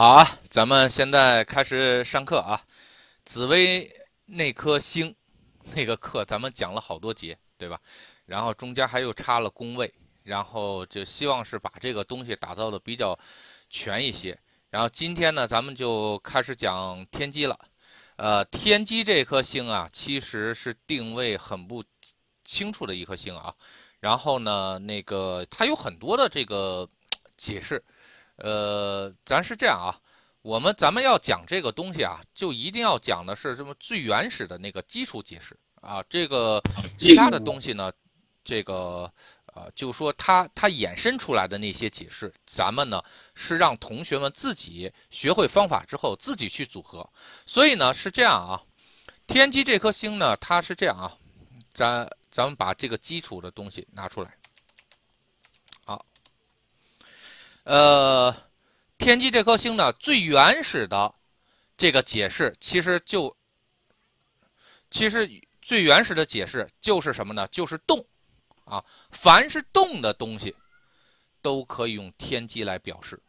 好啊，咱们现在开始上课啊。紫薇那颗星，那个课咱们讲了好多节，对吧？然后中间还又插了宫位，然后就希望是把这个东西打造的比较全一些。然后今天呢，咱们就开始讲天机了。呃，天机这颗星啊，其实是定位很不清楚的一颗星啊。然后呢，那个它有很多的这个解释。呃，咱是这样啊，我们咱们要讲这个东西啊，就一定要讲的是什么最原始的那个基础解释啊。这个其他的东西呢，这个呃，就说它它衍生出来的那些解释，咱们呢是让同学们自己学会方法之后自己去组合。所以呢是这样啊，天机这颗星呢，它是这样啊，咱咱们把这个基础的东西拿出来。呃，天机这颗星呢，最原始的这个解释，其实就其实最原始的解释就是什么呢？就是动啊，凡是动的东西，都可以用天机来表示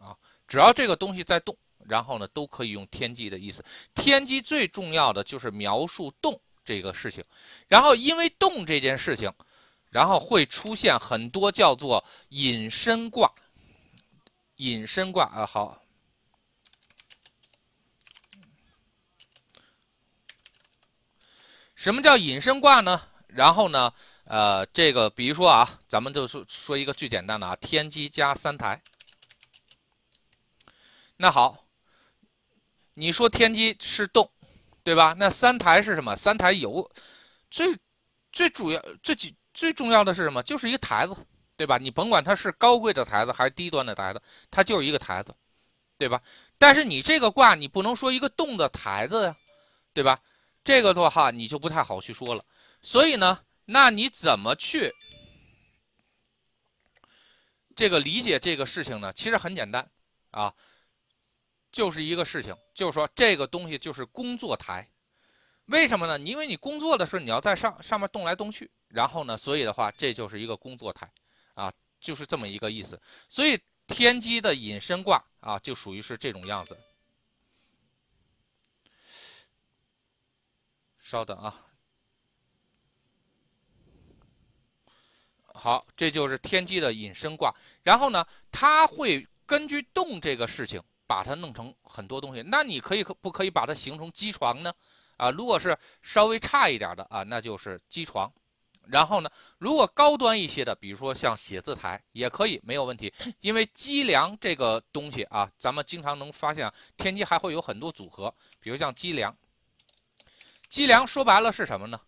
啊。只要这个东西在动，然后呢，都可以用天机的意思。天机最重要的就是描述动这个事情，然后因为动这件事情，然后会出现很多叫做隐身卦。隐身卦啊，好。什么叫隐身卦呢？然后呢，呃，这个比如说啊，咱们就说说一个最简单的啊，天机加三台。那好，你说天机是动，对吧？那三台是什么？三台有最最主要、最最最重要的是什么？就是一个台子。对吧？你甭管它是高贵的台子还是低端的台子，它就是一个台子，对吧？但是你这个卦，你不能说一个动的台子呀，对吧？这个的话，你就不太好去说了。所以呢，那你怎么去这个理解这个事情呢？其实很简单啊，就是一个事情，就是说这个东西就是工作台。为什么呢？因为你工作的时候，你要在上上面动来动去，然后呢，所以的话，这就是一个工作台。就是这么一个意思，所以天机的隐身卦啊，就属于是这种样子。稍等啊，好，这就是天机的隐身卦。然后呢，它会根据动这个事情，把它弄成很多东西。那你可以可不可以把它形成机床呢？啊，如果是稍微差一点的啊，那就是机床。然后呢，如果高端一些的，比如说像写字台也可以，没有问题。因为机梁这个东西啊，咱们经常能发现天机还会有很多组合，比如像机梁。机梁说白了是什么呢？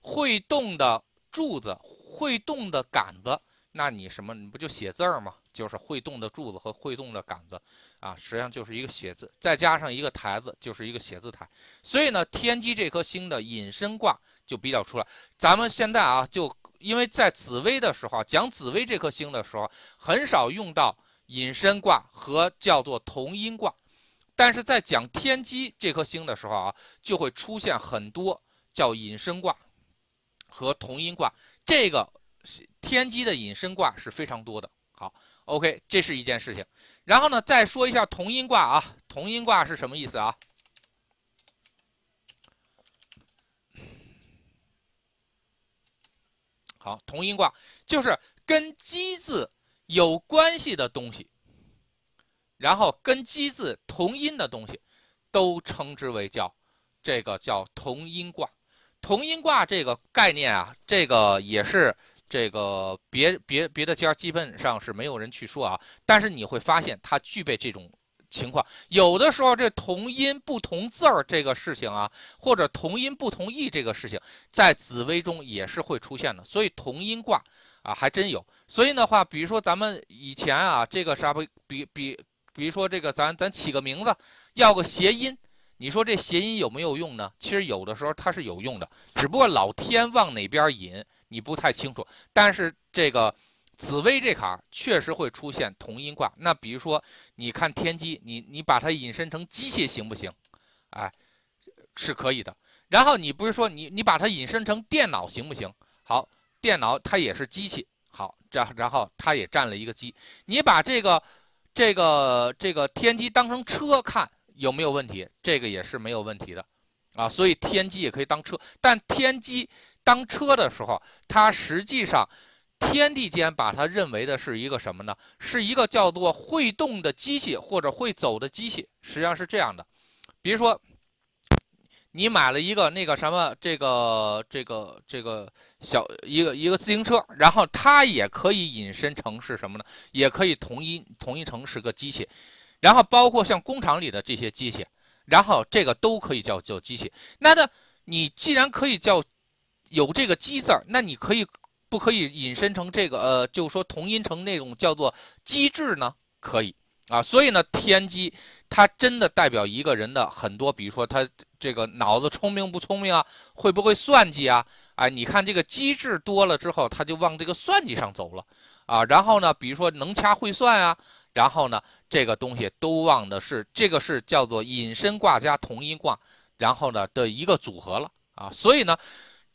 会动的柱子，会动的杆子。那你什么？你不就写字儿吗？就是会动的柱子和会动的杆子，啊，实际上就是一个写字，再加上一个台子，就是一个写字台。所以呢，天机这颗星的隐身卦就比较出来。咱们现在啊，就因为在紫薇的时候讲紫薇这颗星的时候，很少用到隐身卦和叫做同音卦，但是在讲天机这颗星的时候啊，就会出现很多叫隐身卦和同音卦。这个。天机的隐身卦是非常多的。好，OK，这是一件事情。然后呢，再说一下同音卦啊，同音卦是什么意思啊？好，同音卦就是跟“鸡”字有关系的东西，然后跟“鸡”字同音的东西，都称之为叫这个叫同音卦。同音卦这个概念啊，这个也是。这个别别别的家基本上是没有人去说啊，但是你会发现它具备这种情况。有的时候这同音不同字儿这个事情啊，或者同音不同义这个事情，在紫微中也是会出现的。所以同音卦啊还真有。所以的话，比如说咱们以前啊，这个啥不比比，比如说这个咱咱起个名字要个谐音，你说这谐音有没有用呢？其实有的时候它是有用的，只不过老天往哪边引。你不太清楚，但是这个紫薇这坎儿确实会出现同音卦。那比如说，你看天机，你你把它引申成机械行不行？哎，是可以的。然后你不是说你你把它引申成电脑行不行？好，电脑它也是机器。好，这然后它也占了一个机。你把这个这个这个天机当成车看有没有问题？这个也是没有问题的，啊，所以天机也可以当车。但天机当车的时候，它实际上天地间把它认为的是一个什么呢？是一个叫做会动的机器或者会走的机器。实际上是这样的，比如说。你买了一个那个什么，这个这个这个小一个一个自行车，然后它也可以引申成是什么呢？也可以同一同一成是个机器，然后包括像工厂里的这些机器，然后这个都可以叫叫机器。那的你既然可以叫有这个“机”字儿，那你可以不可以引申成这个呃，就是说同音成那种叫做机制呢？可以啊，所以呢，天机它真的代表一个人的很多，比如说他。这个脑子聪明不聪明啊？会不会算计啊？哎，你看这个机智多了之后，他就往这个算计上走了啊。然后呢，比如说能掐会算啊，然后呢，这个东西都忘的是这个是叫做隐身卦加同音卦，然后呢的一个组合了啊。所以呢，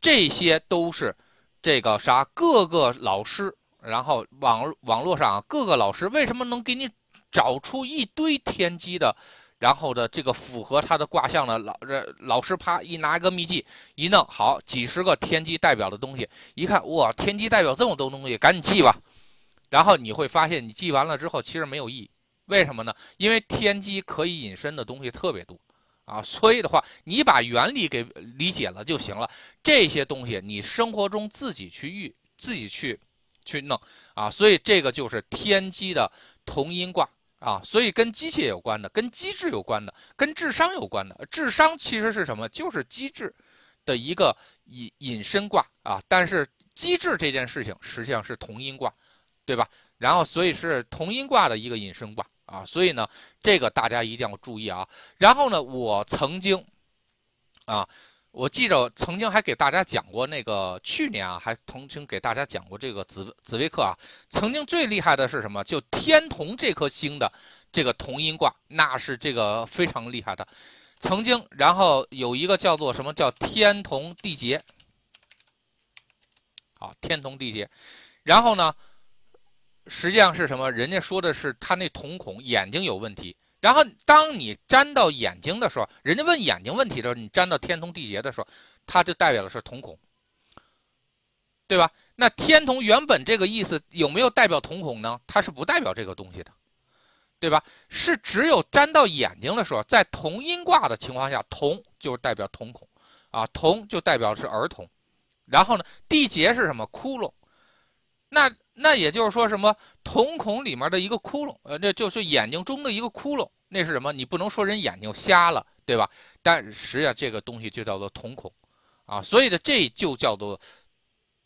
这些都是这个啥各个老师，然后网网络上各个老师为什么能给你找出一堆天机的？然后的这个符合他的卦象的老这老师啪一拿一个秘籍一弄好几十个天机代表的东西，一看哇天机代表这么多东西，赶紧记吧。然后你会发现你记完了之后其实没有意义，为什么呢？因为天机可以引申的东西特别多啊，所以的话你把原理给理解了就行了。这些东西你生活中自己去遇自己去去弄啊，所以这个就是天机的同音卦。啊，所以跟机械有关的，跟机制有关的，跟智商有关的，智商其实是什么？就是机制的一个隐隐身卦啊。但是机制这件事情实际上是同音卦，对吧？然后所以是同音卦的一个隐身卦啊。所以呢，这个大家一定要注意啊。然后呢，我曾经啊。我记着曾经还给大家讲过那个去年啊，还曾经给大家讲过这个紫紫微课啊。曾经最厉害的是什么？就天同这颗星的这个同音卦，那是这个非常厉害的。曾经，然后有一个叫做什么叫天同地劫，好，天同地劫。然后呢，实际上是什么？人家说的是他那瞳孔眼睛有问题。然后，当你粘到眼睛的时候，人家问眼睛问题的时候，你粘到天同地劫的时候，它就代表的是瞳孔，对吧？那天同原本这个意思有没有代表瞳孔呢？它是不代表这个东西的，对吧？是只有粘到眼睛的时候，在同音卦的情况下，同就代表瞳孔，啊，同就代表是儿童。然后呢，地劫是什么？窟窿。那那也就是说什么？瞳孔里面的一个窟窿，呃，那就是眼睛中的一个窟窿。那是什么？你不能说人眼睛瞎了，对吧？但实际上这个东西就叫做瞳孔，啊，所以呢，这就叫做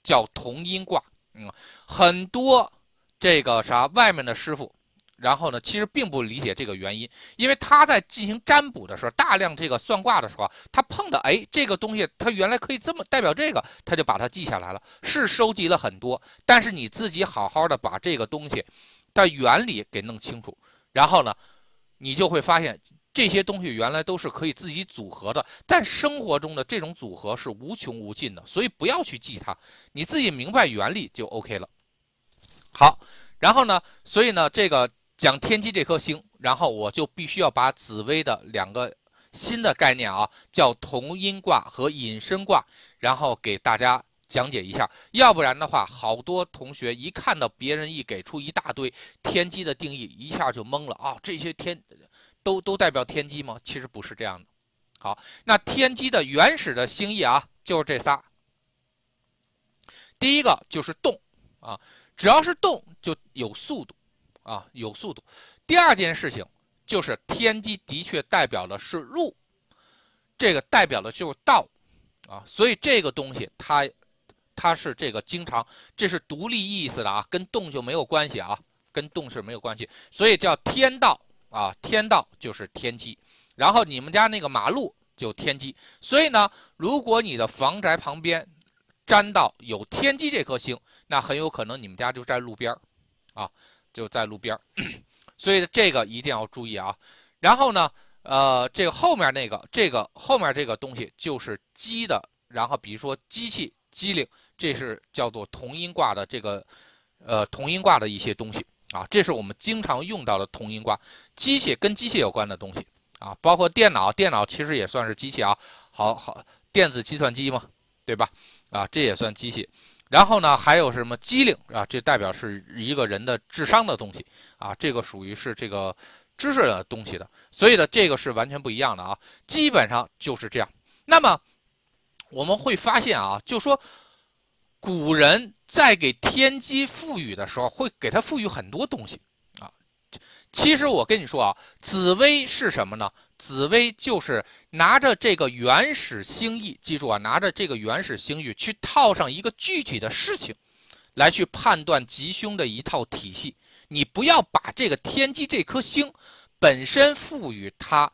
叫同音卦。嗯，很多这个啥外面的师傅，然后呢，其实并不理解这个原因，因为他在进行占卜的时候，大量这个算卦的时候，他碰到哎这个东西，他原来可以这么代表这个，他就把它记下来了，是收集了很多。但是你自己好好的把这个东西的原理给弄清楚，然后呢？你就会发现这些东西原来都是可以自己组合的，但生活中的这种组合是无穷无尽的，所以不要去记它，你自己明白原理就 OK 了。好，然后呢，所以呢，这个讲天机这颗星，然后我就必须要把紫薇的两个新的概念啊，叫同音卦和隐身卦，然后给大家。讲解一下，要不然的话，好多同学一看到别人一给出一大堆天机的定义，一下就懵了啊！这些天都都代表天机吗？其实不是这样的。好，那天机的原始的星意啊，就是这仨。第一个就是动啊，只要是动就有速度啊，有速度。第二件事情就是天机的确代表的是入，这个代表的就是道啊，所以这个东西它。它是这个经常，这是独立意思的啊，跟动就没有关系啊，跟动是没有关系，所以叫天道啊，天道就是天机，然后你们家那个马路就天机，所以呢，如果你的房宅旁边沾到有天机这颗星，那很有可能你们家就在路边儿啊，就在路边儿所以这个一定要注意啊。然后呢，呃，这个后面那个，这个后面这个东西就是机的，然后比如说机器。机灵，这是叫做同音卦的这个，呃，同音卦的一些东西啊，这是我们经常用到的同音卦。机械跟机械有关的东西啊，包括电脑，电脑其实也算是机器啊，好好电子计算机嘛，对吧？啊，这也算机器。然后呢，还有什么机灵啊？这代表是一个人的智商的东西啊，这个属于是这个知识的东西的。所以呢，这个是完全不一样的啊，基本上就是这样。那么我们会发现啊，就说古人在给天机赋予的时候，会给它赋予很多东西啊。其实我跟你说啊，紫薇是什么呢？紫薇就是拿着这个原始星域，记住啊，拿着这个原始星域去套上一个具体的事情，来去判断吉凶的一套体系。你不要把这个天机这颗星本身赋予它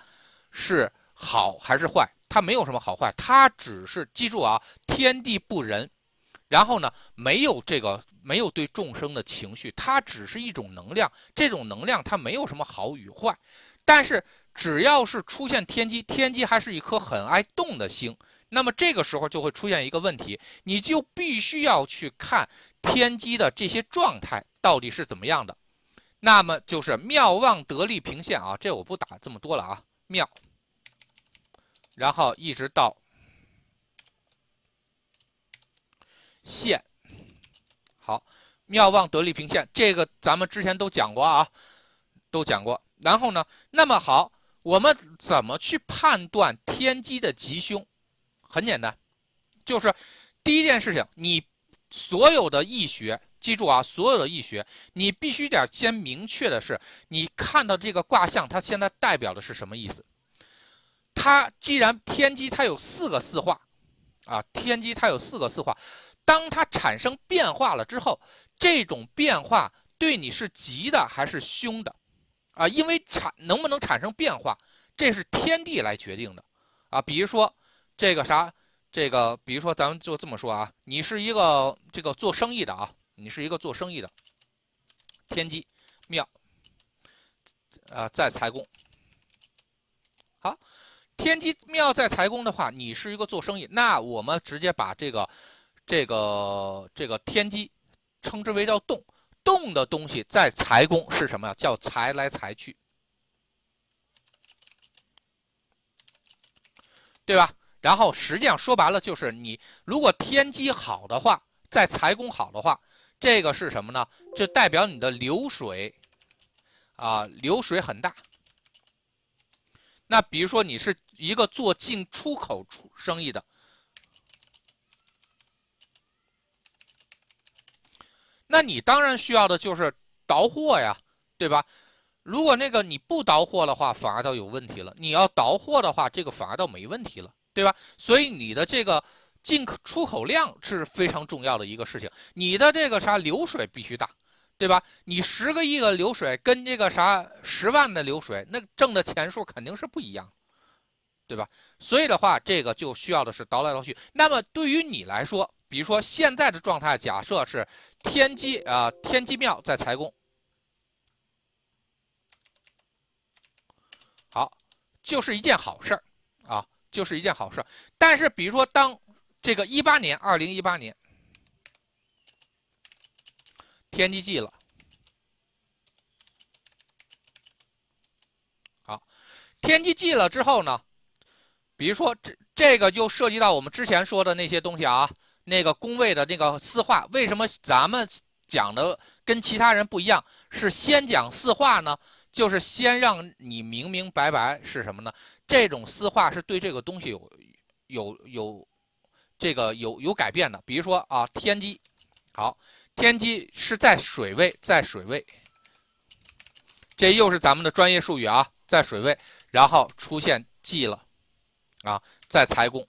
是好还是坏，它没有什么好坏，它只是记住啊，天地不仁，然后呢，没有这个没有对众生的情绪，它只是一种能量，这种能量它没有什么好与坏，但是。只要是出现天机，天机还是一颗很爱动的星，那么这个时候就会出现一个问题，你就必须要去看天机的这些状态到底是怎么样的。那么就是妙望得力平线啊，这我不打这么多了啊，妙，然后一直到线，好，妙望得力平线，这个咱们之前都讲过啊，都讲过。然后呢，那么好。我们怎么去判断天机的吉凶？很简单，就是第一件事情，你所有的易学，记住啊，所有的易学，你必须得先明确的是，你看到这个卦象，它现在代表的是什么意思？它既然天机它有四个四化，啊，天机它有四个四化，当它产生变化了之后，这种变化对你是吉的还是凶的？啊，因为产能不能产生变化，这是天地来决定的，啊，比如说这个啥，这个比如说咱们就这么说啊，你是一个这个做生意的啊，你是一个做生意的，天机庙，啊，在财宫，好，天机庙在财宫的话，你是一个做生意，那我们直接把这个这个这个天机称之为叫动。动的东西在财宫是什么呀？叫财来财去，对吧？然后实际上说白了就是你如果天机好的话，在财宫好的话，这个是什么呢？就代表你的流水啊，流水很大。那比如说你是一个做进出口出生意的。那你当然需要的就是倒货呀，对吧？如果那个你不倒货的话，反而倒有问题了。你要倒货的话，这个反而倒没问题了，对吧？所以你的这个进口出口量是非常重要的一个事情。你的这个啥流水必须大，对吧？你十个亿的流水跟这个啥十万的流水，那挣的钱数肯定是不一样，对吧？所以的话，这个就需要的是倒来倒去。那么对于你来说，比如说现在的状态，假设是天机啊，天机庙在财宫，好，就是一件好事儿啊，就是一件好事儿。但是，比如说当这个一八年，二零一八年，天机忌了，好，天机忌了之后呢，比如说这这个就涉及到我们之前说的那些东西啊。那个宫位的那个四化，为什么咱们讲的跟其他人不一样？是先讲四化呢？就是先让你明明白白是什么呢？这种四化是对这个东西有有有这个有有改变的。比如说啊，天机，好，天机是在水位，在水位，这又是咱们的专业术语啊，在水位，然后出现忌了，啊，在财宫。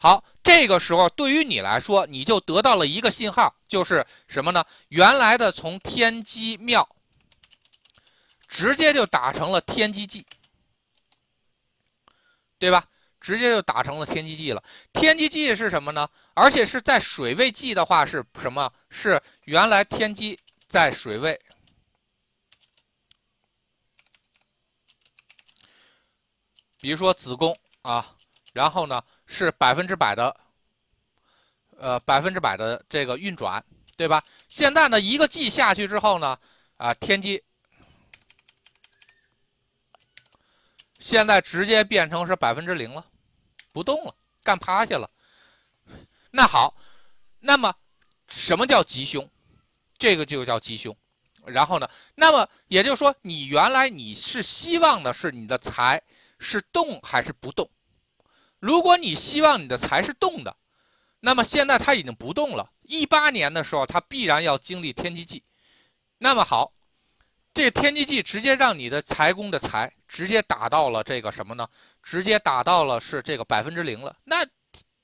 好，这个时候对于你来说，你就得到了一个信号，就是什么呢？原来的从天机庙，直接就打成了天机忌，对吧？直接就打成了天机忌了。天机忌是什么呢？而且是在水位忌的话是什么？是原来天机在水位，比如说子宫啊，然后呢？是百分之百的，呃，百分之百的这个运转，对吧？现在呢，一个 G 下去之后呢，啊，天机现在直接变成是百分之零了，不动了，干趴下了。那好，那么什么叫吉凶？这个就叫吉凶。然后呢，那么也就是说，你原来你是希望的是你的财是动还是不动？如果你希望你的财是动的，那么现在它已经不动了。一八年的时候，它必然要经历天机忌。那么好，这天机忌直接让你的财宫的财直接打到了这个什么呢？直接打到了是这个百分之零了。那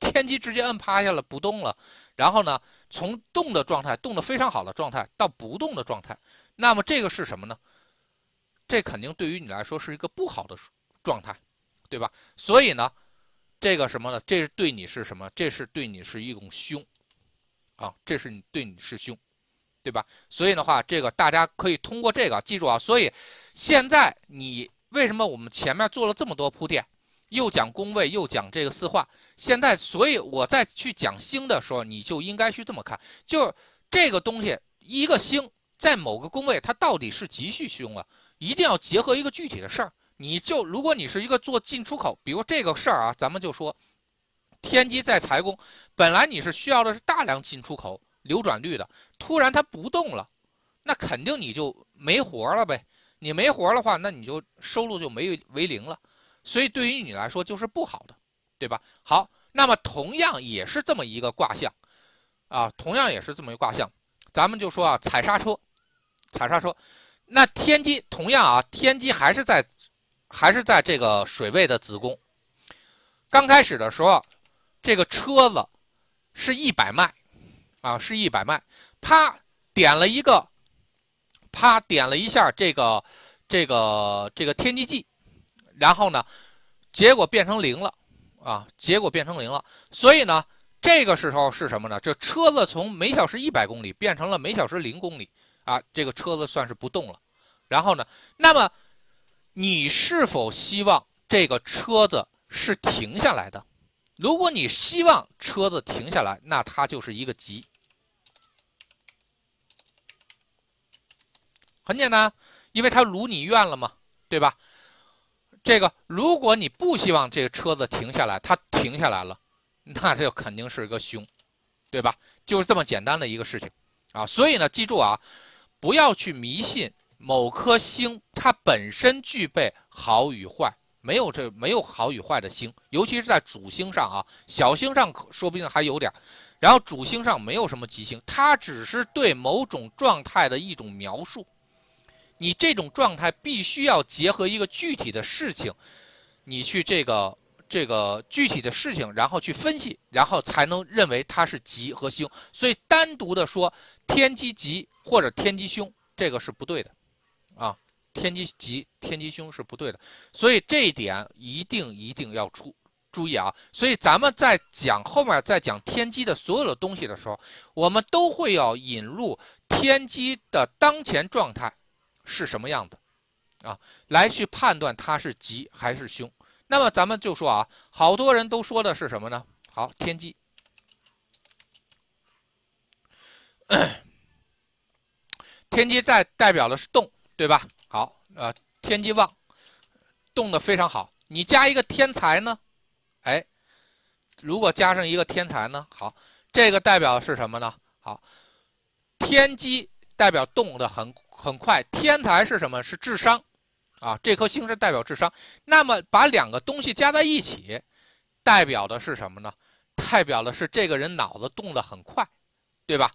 天机直接摁趴下了，不动了。然后呢，从动的状态，动的非常好的状态到不动的状态，那么这个是什么呢？这肯定对于你来说是一个不好的状态，对吧？所以呢。这个什么呢？这是对你是什么？这是对你是一种凶，啊，这是你对你是凶，对吧？所以的话，这个大家可以通过这个记住啊。所以现在你为什么我们前面做了这么多铺垫，又讲宫位，又讲这个四化？现在，所以我在去讲星的时候，你就应该去这么看，就这个东西，一个星在某个宫位，它到底是吉续凶啊？一定要结合一个具体的事儿。你就如果你是一个做进出口，比如这个事儿啊，咱们就说，天机在财宫，本来你是需要的是大量进出口流转率的，突然它不动了，那肯定你就没活了呗。你没活的话，那你就收入就没为零了，所以对于你来说就是不好的，对吧？好，那么同样也是这么一个卦象，啊，同样也是这么一个卦象，咱们就说啊，踩刹车，踩刹车，那天机同样啊，天机还是在。还是在这个水位的子宫，刚开始的时候，这个车子是一百迈，啊，是一百迈，啪点了一个，啪点了一下这个这个这个天地计，然后呢，结果变成零了，啊，结果变成零了，所以呢，这个时候是什么呢？这车子从每小时一百公里变成了每小时零公里，啊，这个车子算是不动了，然后呢，那么。你是否希望这个车子是停下来的？如果你希望车子停下来，那它就是一个吉。很简单，因为它如你愿了嘛，对吧？这个，如果你不希望这个车子停下来，它停下来了，那这肯定是一个凶，对吧？就是这么简单的一个事情啊。所以呢，记住啊，不要去迷信。某颗星它本身具备好与坏，没有这没有好与坏的星，尤其是在主星上啊，小星上说不定还有点，然后主星上没有什么吉星，它只是对某种状态的一种描述。你这种状态必须要结合一个具体的事情，你去这个这个具体的事情，然后去分析，然后才能认为它是吉和凶。所以单独的说天机吉或者天机凶，这个是不对的。啊，天机吉，天机凶是不对的，所以这一点一定一定要注注意啊。所以咱们在讲后面在讲天机的所有的东西的时候，我们都会要引入天机的当前状态是什么样的啊，来去判断它是吉还是凶。那么咱们就说啊，好多人都说的是什么呢？好，天机。天机在代表的是动。对吧？好，呃，天机旺，动的非常好。你加一个天才呢？哎，如果加上一个天才呢？好，这个代表的是什么呢？好，天机代表动的很很快，天才是什么？是智商，啊，这颗星是代表智商。那么把两个东西加在一起，代表的是什么呢？代表的是这个人脑子动得很快，对吧？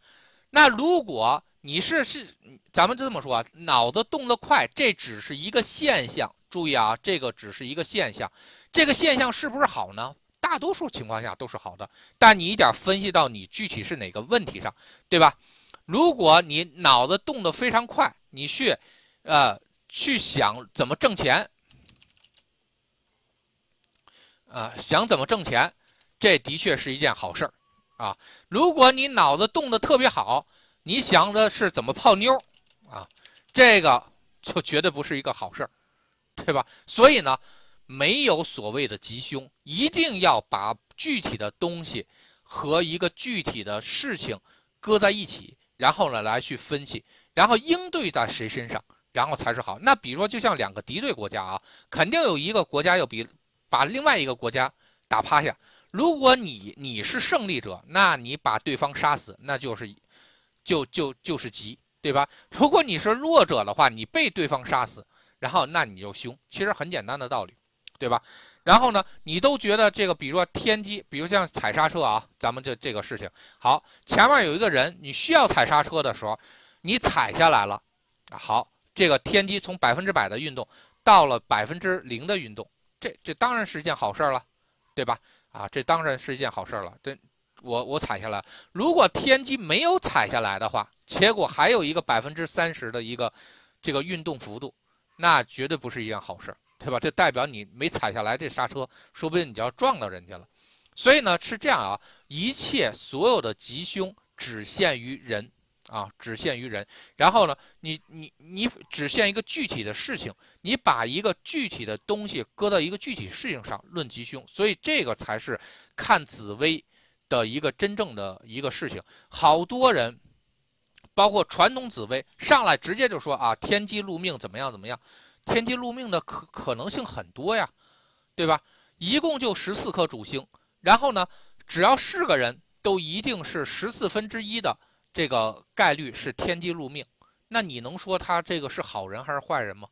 那如果你是是，咱们就这么说啊，脑子动得快，这只是一个现象。注意啊，这个只是一个现象，这个现象是不是好呢？大多数情况下都是好的，但你一点分析到你具体是哪个问题上，对吧？如果你脑子动得非常快，你去，呃，去想怎么挣钱，啊，想怎么挣钱，这的确是一件好事儿，啊，如果你脑子动得特别好。你想的是怎么泡妞啊？这个就绝对不是一个好事儿，对吧？所以呢，没有所谓的吉凶，一定要把具体的东西和一个具体的事情搁在一起，然后呢来去分析，然后应对在谁身上，然后才是好。那比如说，就像两个敌对国家啊，肯定有一个国家要比把另外一个国家打趴下。如果你你是胜利者，那你把对方杀死，那就是就就就是急，对吧？如果你是弱者的话，你被对方杀死，然后那你就凶。其实很简单的道理，对吧？然后呢，你都觉得这个，比如说天机，比如像踩刹车啊，咱们这这个事情好，前面有一个人，你需要踩刹车的时候，你踩下来了，好，这个天机从百分之百的运动到了百分之零的运动，这这当然是一件好事了，对吧？啊，这当然是一件好事了。这我我踩下来，如果天机没有踩下来的话，结果还有一个百分之三十的一个这个运动幅度，那绝对不是一件好事。对吧？这代表你没踩下来这刹车，说不定你就要撞到人家了。所以呢，是这样啊，一切所有的吉凶只限于人啊，只限于人。然后呢，你你你只限一个具体的事情，你把一个具体的东西搁到一个具体事情上论吉凶，所以这个才是看紫薇的一个真正的一个事情。好多人，包括传统紫薇，上来直接就说啊，天机禄命怎么样怎么样。天机禄命的可可能性很多呀，对吧？一共就十四颗主星，然后呢，只要是个人都一定是十四分之一的这个概率是天机禄命，那你能说他这个是好人还是坏人吗？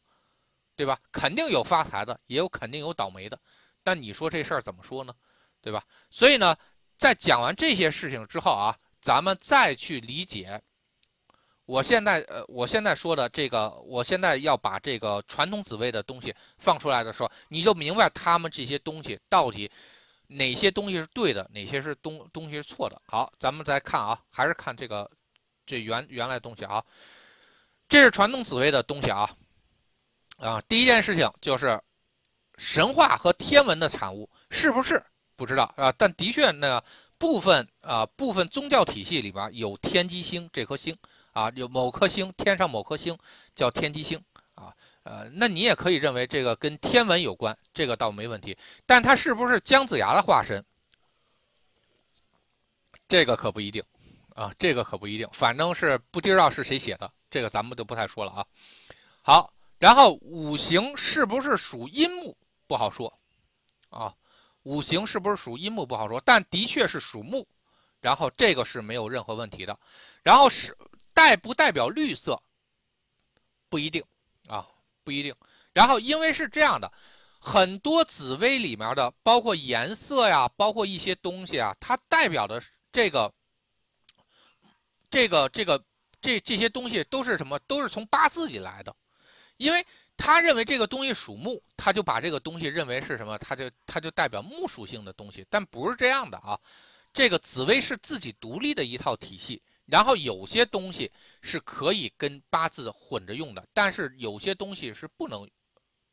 对吧？肯定有发财的，也有肯定有倒霉的，但你说这事儿怎么说呢？对吧？所以呢，在讲完这些事情之后啊，咱们再去理解。我现在呃，我现在说的这个，我现在要把这个传统紫薇的东西放出来的时候，你就明白他们这些东西到底哪些东西是对的，哪些是东东西是错的。好，咱们再看啊，还是看这个这原原来东西啊，这是传统紫薇的东西啊啊，第一件事情就是神话和天文的产物，是不是不知道啊？但的确呢，部分啊部分宗教体系里边有天机星这颗星。啊，有某颗星，天上某颗星叫天机星啊，呃，那你也可以认为这个跟天文有关，这个倒没问题。但它是不是姜子牙的化身？这个可不一定啊，这个可不一定。反正是不知道是谁写的，这个咱们就不太说了啊。好，然后五行是不是属阴木？不好说啊，五行是不是属阴木不好说，但的确是属木，然后这个是没有任何问题的。然后是。代不代表绿色？不一定啊，不一定。然后，因为是这样的，很多紫薇里面的，包括颜色呀，包括一些东西啊，它代表的这个、这个、这个、这这些东西都是什么？都是从八字里来的。因为他认为这个东西属木，他就把这个东西认为是什么？他就他就代表木属性的东西，但不是这样的啊。这个紫薇是自己独立的一套体系。然后有些东西是可以跟八字混着用的，但是有些东西是不能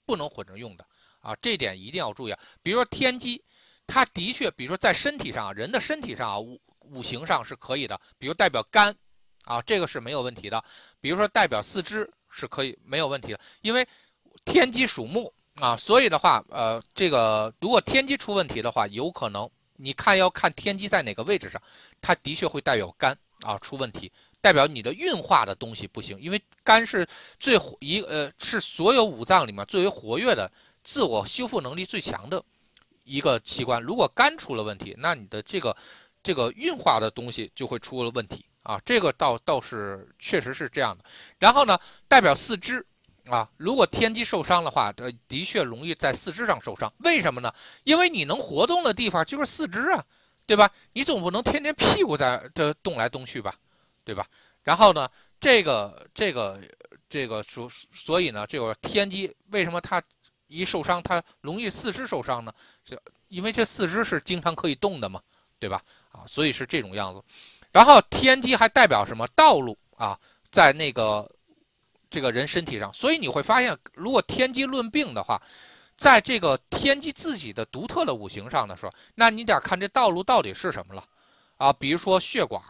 不能混着用的啊，这点一定要注意啊。比如说天机，它的确，比如说在身体上，人的身体上啊，五五行上是可以的，比如代表肝啊，这个是没有问题的。比如说代表四肢是可以没有问题的，因为天机属木啊，所以的话，呃，这个如果天机出问题的话，有可能你看要看天机在哪个位置上，它的确会代表肝。啊，出问题代表你的运化的东西不行，因为肝是最一呃是所有五脏里面最为活跃的、自我修复能力最强的一个器官。如果肝出了问题，那你的这个这个运化的东西就会出了问题啊。这个倒倒是确实是这样的。然后呢，代表四肢啊，如果天机受伤的话，呃，的确容易在四肢上受伤。为什么呢？因为你能活动的地方就是四肢啊。对吧？你总不能天天屁股在这动来动去吧，对吧？然后呢，这个这个这个所所以呢，这个天机为什么它一受伤，它容易四肢受伤呢？这因为这四肢是经常可以动的嘛，对吧？啊，所以是这种样子。然后天机还代表什么？道路啊，在那个这个人身体上。所以你会发现，如果天机论病的话。在这个天机自己的独特的五行上的时候，那你得看这道路到底是什么了，啊，比如说血管，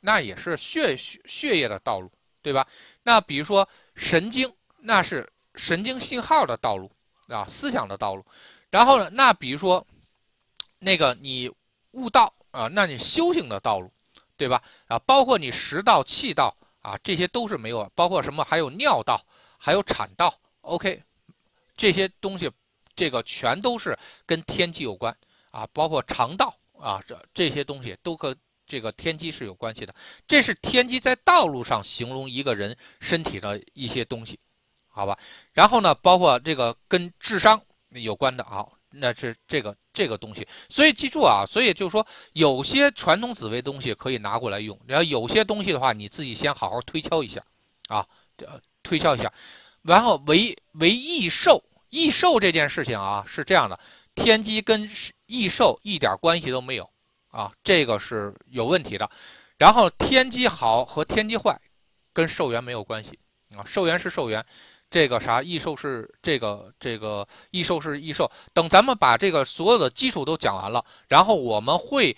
那也是血血血液的道路，对吧？那比如说神经，那是神经信号的道路，啊，思想的道路。然后呢，那比如说那个你悟道啊，那你修行的道路，对吧？啊，包括你食道、气道啊，这些都是没有，包括什么？还有尿道，还有产道。OK，这些东西，这个全都是跟天机有关啊，包括肠道啊，这这些东西都和这个天机是有关系的。这是天机在道路上形容一个人身体的一些东西，好吧？然后呢，包括这个跟智商有关的啊。那是这个这个东西，所以记住啊，所以就是说，有些传统紫微东西可以拿过来用，然后有些东西的话，你自己先好好推敲一下，啊，推敲一下，然后为为异寿，异寿这件事情啊是这样的，天机跟异寿一点关系都没有，啊，这个是有问题的，然后天机好和天机坏，跟寿元没有关系，啊，寿元是寿元。这个啥异兽是这个这个异兽是异兽，等咱们把这个所有的基础都讲完了，然后我们会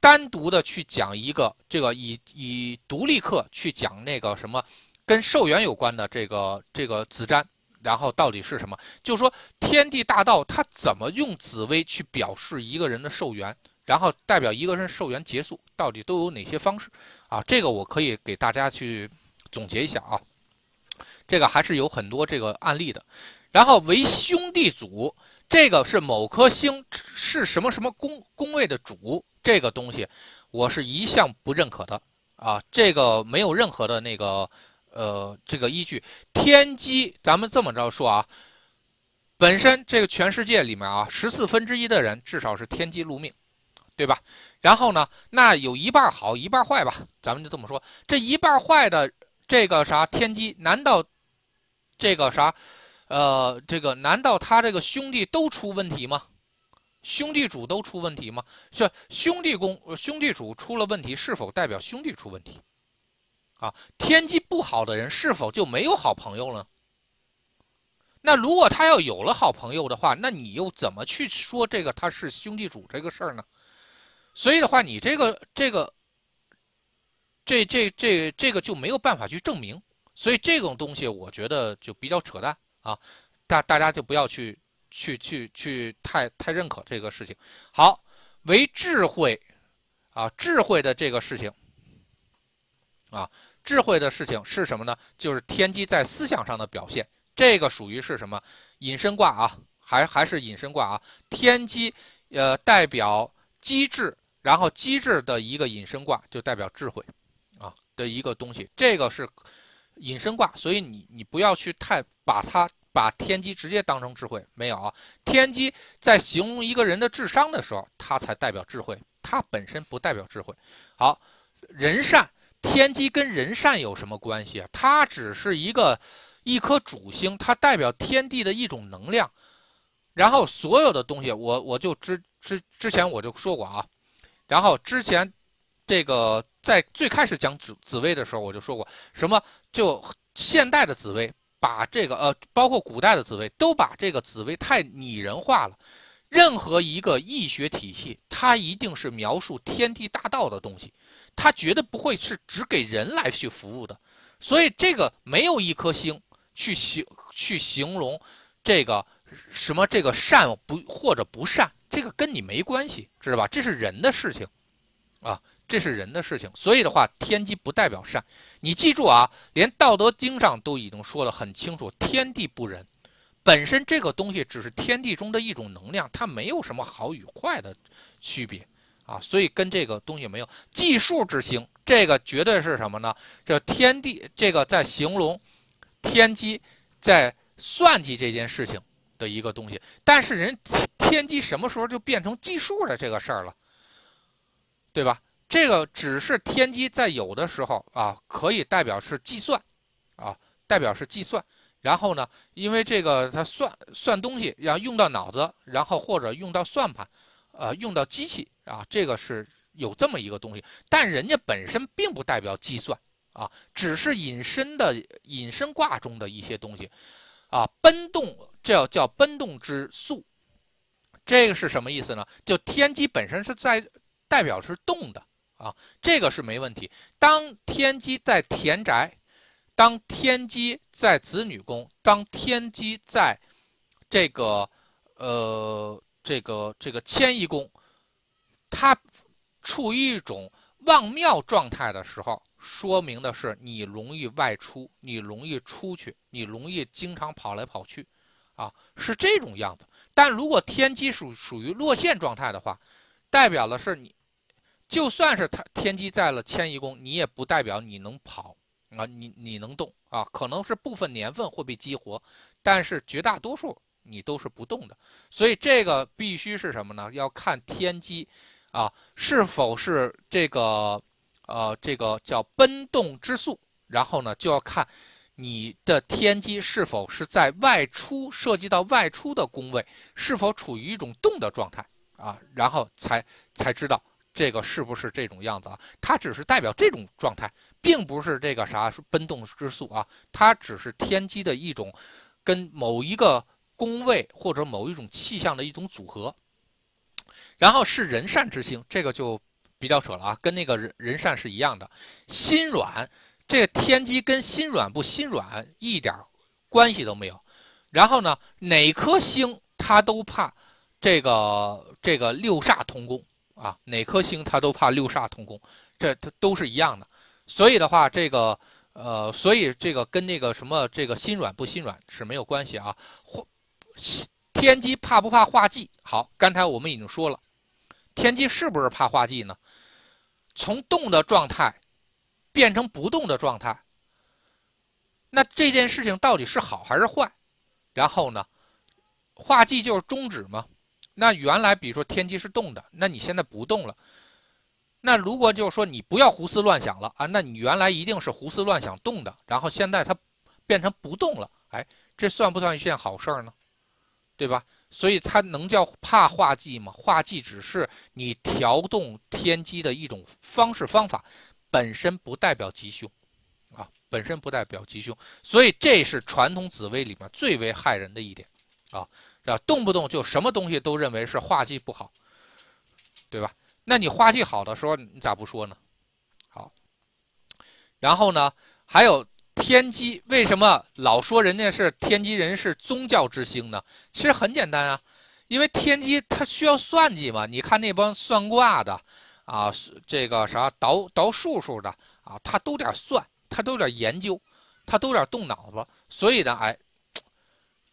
单独的去讲一个这个以以独立课去讲那个什么跟寿元有关的这个这个子瞻，然后到底是什么？就说天地大道它怎么用紫薇去表示一个人的寿元，然后代表一个人寿元结束，到底都有哪些方式啊？这个我可以给大家去总结一下啊。这个还是有很多这个案例的，然后为兄弟组，这个是某颗星是什么什么宫宫位的主，这个东西我是一向不认可的啊，这个没有任何的那个呃这个依据。天机，咱们这么着说啊，本身这个全世界里面啊，十四分之一的人至少是天机禄命，对吧？然后呢，那有一半好一半坏吧，咱们就这么说，这一半坏的。这个啥天机？难道这个啥，呃，这个难道他这个兄弟都出问题吗？兄弟主都出问题吗？是兄弟公兄弟主出了问题，是否代表兄弟出问题？啊，天机不好的人是否就没有好朋友了？那如果他要有了好朋友的话，那你又怎么去说这个他是兄弟主这个事儿呢？所以的话，你这个这个。这这这这个就没有办法去证明，所以这种东西我觉得就比较扯淡啊！大大家就不要去去去去太太认可这个事情。好，为智慧啊，智慧的这个事情啊，智慧的事情是什么呢？就是天机在思想上的表现。这个属于是什么？隐身卦啊，还还是隐身卦啊？天机呃代表机智，然后机智的一个隐身卦就代表智慧。的一个东西，这个是隐身卦，所以你你不要去太把它把天机直接当成智慧，没有啊。天机在形容一个人的智商的时候，它才代表智慧，它本身不代表智慧。好，人善，天机跟人善有什么关系啊？它只是一个一颗主星，它代表天地的一种能量。然后所有的东西，我我就之之之前我就说过啊，然后之前。这个在最开始讲紫紫薇的时候，我就说过，什么就现代的紫薇把这个呃，包括古代的紫薇，都把这个紫薇太拟人化了。任何一个易学体系，它一定是描述天地大道的东西，它绝对不会是只给人来去服务的。所以这个没有一颗星去形去形容这个什么这个善不或者不善，这个跟你没关系，知道吧？这是人的事情，啊。这是人的事情，所以的话，天机不代表善。你记住啊，连《道德经》上都已经说得很清楚，天地不仁。本身这个东西只是天地中的一种能量，它没有什么好与坏的区别啊，所以跟这个东西没有计数之星，这个绝对是什么呢？这天地这个在形容天机在算计这件事情的一个东西。但是人天机什么时候就变成计数的这个事儿了，对吧？这个只是天机在有的时候啊，可以代表是计算，啊，代表是计算。然后呢，因为这个它算算东西要用到脑子，然后或者用到算盘，呃，用到机器啊，这个是有这么一个东西。但人家本身并不代表计算啊，只是隐身的隐身卦中的一些东西，啊，奔动这叫奔动之速，这个是什么意思呢？就天机本身是在代表是动的。啊，这个是没问题。当天机在田宅，当天机在子女宫，当天机在这个呃这个这个迁移宫，它处于一种旺庙状态的时候，说明的是你容易外出，你容易出去，你容易经常跑来跑去，啊，是这种样子。但如果天机属属于落陷状态的话，代表的是你，就算是它天机在了迁移宫，你也不代表你能跑啊，你你能动啊，可能是部分年份会被激活，但是绝大多数你都是不动的。所以这个必须是什么呢？要看天机。啊，是否是这个，呃，这个叫奔动之速？然后呢，就要看你的天机是否是在外出，涉及到外出的宫位，是否处于一种动的状态啊？然后才才知道这个是不是这种样子啊？它只是代表这种状态，并不是这个啥奔动之速啊，它只是天机的一种跟某一个宫位或者某一种气象的一种组合。然后是人善之星，这个就比较扯了啊，跟那个人人善是一样的。心软，这个天机跟心软不心软一点关系都没有。然后呢，哪颗星他都怕这个这个六煞同宫啊，哪颗星他都怕六煞同宫，这它都是一样的。所以的话，这个呃，所以这个跟那个什么这个心软不心软是没有关系啊。天机怕不怕化忌？好，刚才我们已经说了。天机是不是怕化忌呢？从动的状态变成不动的状态，那这件事情到底是好还是坏？然后呢，化忌就是终止吗？那原来比如说天机是动的，那你现在不动了，那如果就是说你不要胡思乱想了啊，那你原来一定是胡思乱想动的，然后现在它变成不动了，哎，这算不算一件好事儿呢？对吧？所以它能叫怕化忌吗？化忌只是你调动天机的一种方式方法，本身不代表吉凶，啊，本身不代表吉凶。所以这是传统紫微里面最为害人的一点，啊，啊，动不动就什么东西都认为是化技不好，对吧？那你化技好的时候，你咋不说呢？好，然后呢，还有。天机为什么老说人家是天机人是宗教之星呢？其实很简单啊，因为天机它需要算计嘛。你看那帮算卦的，啊，这个啥倒倒数数的啊，他都点算，他都点研究，他都点动脑子。所以呢，哎，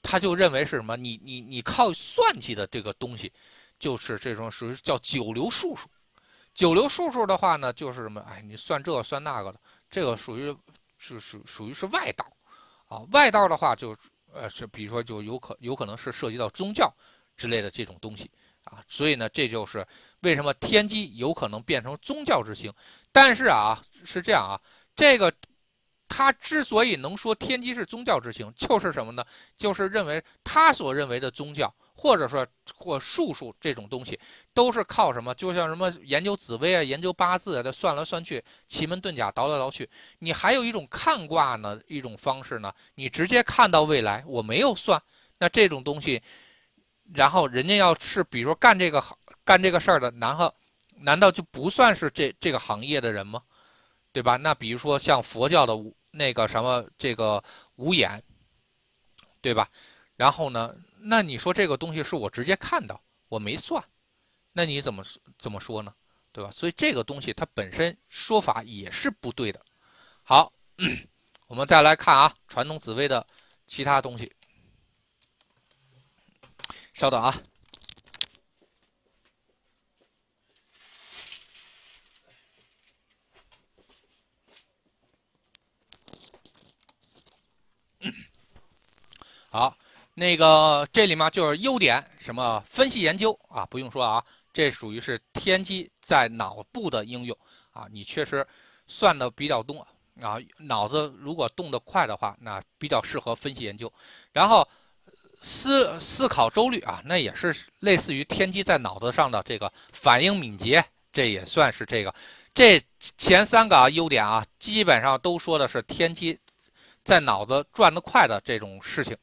他就认为是什么？你你你靠算计的这个东西，就是这种属于叫九流术数。九流术数的话呢，就是什么？哎，你算这算那个的，这个属于。是属属于是外道，啊，外道的话就呃是比如说就有可有可能是涉及到宗教之类的这种东西啊，所以呢这就是为什么天机有可能变成宗教之星，但是啊是这样啊，这个他之所以能说天机是宗教之星，就是什么呢？就是认为他所认为的宗教。或者说或术数这种东西，都是靠什么？就像什么研究紫微啊、研究八字啊，的算来算去，奇门遁甲倒来倒去。你还有一种看卦呢，一种方式呢，你直接看到未来，我没有算。那这种东西，然后人家要是比如说干这个行干这个事儿的，然后难道就不算是这这个行业的人吗？对吧？那比如说像佛教的那个什么这个五眼，对吧？然后呢？那你说这个东西是我直接看到，我没算，那你怎么怎么说呢？对吧？所以这个东西它本身说法也是不对的。好，我们再来看啊，传统紫薇的其他东西。稍等啊。好。那个这里面就是优点，什么分析研究啊，不用说啊，这属于是天机在脑部的应用啊。你确实算的比较多啊，脑子如果动得快的话，那比较适合分析研究。然后思思考周率啊，那也是类似于天机在脑子上的这个反应敏捷，这也算是这个。这前三个啊优点啊，基本上都说的是天机在脑子转得快的这种事情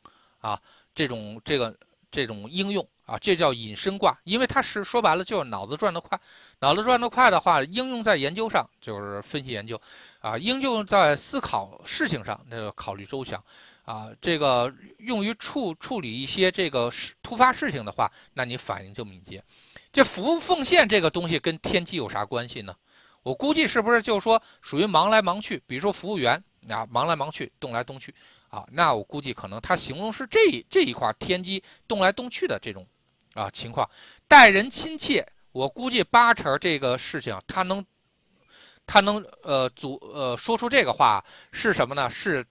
啊。这种这个这种应用啊，这叫隐身卦，因为它是说白了就是脑子转得快，脑子转得快的话，应用在研究上就是分析研究，啊，应用在思考事情上那个考虑周详，啊，这个用于处处理一些这个突发事情的话，那你反应就敏捷。这服务奉献这个东西跟天机有啥关系呢？我估计是不是就是说属于忙来忙去？比如说服务员啊，忙来忙去，动来动去啊，那我估计可能他形容是这这一块天机动来动去的这种啊情况，待人亲切，我估计八成这个事情他能他能呃组呃说出这个话是什么呢？是。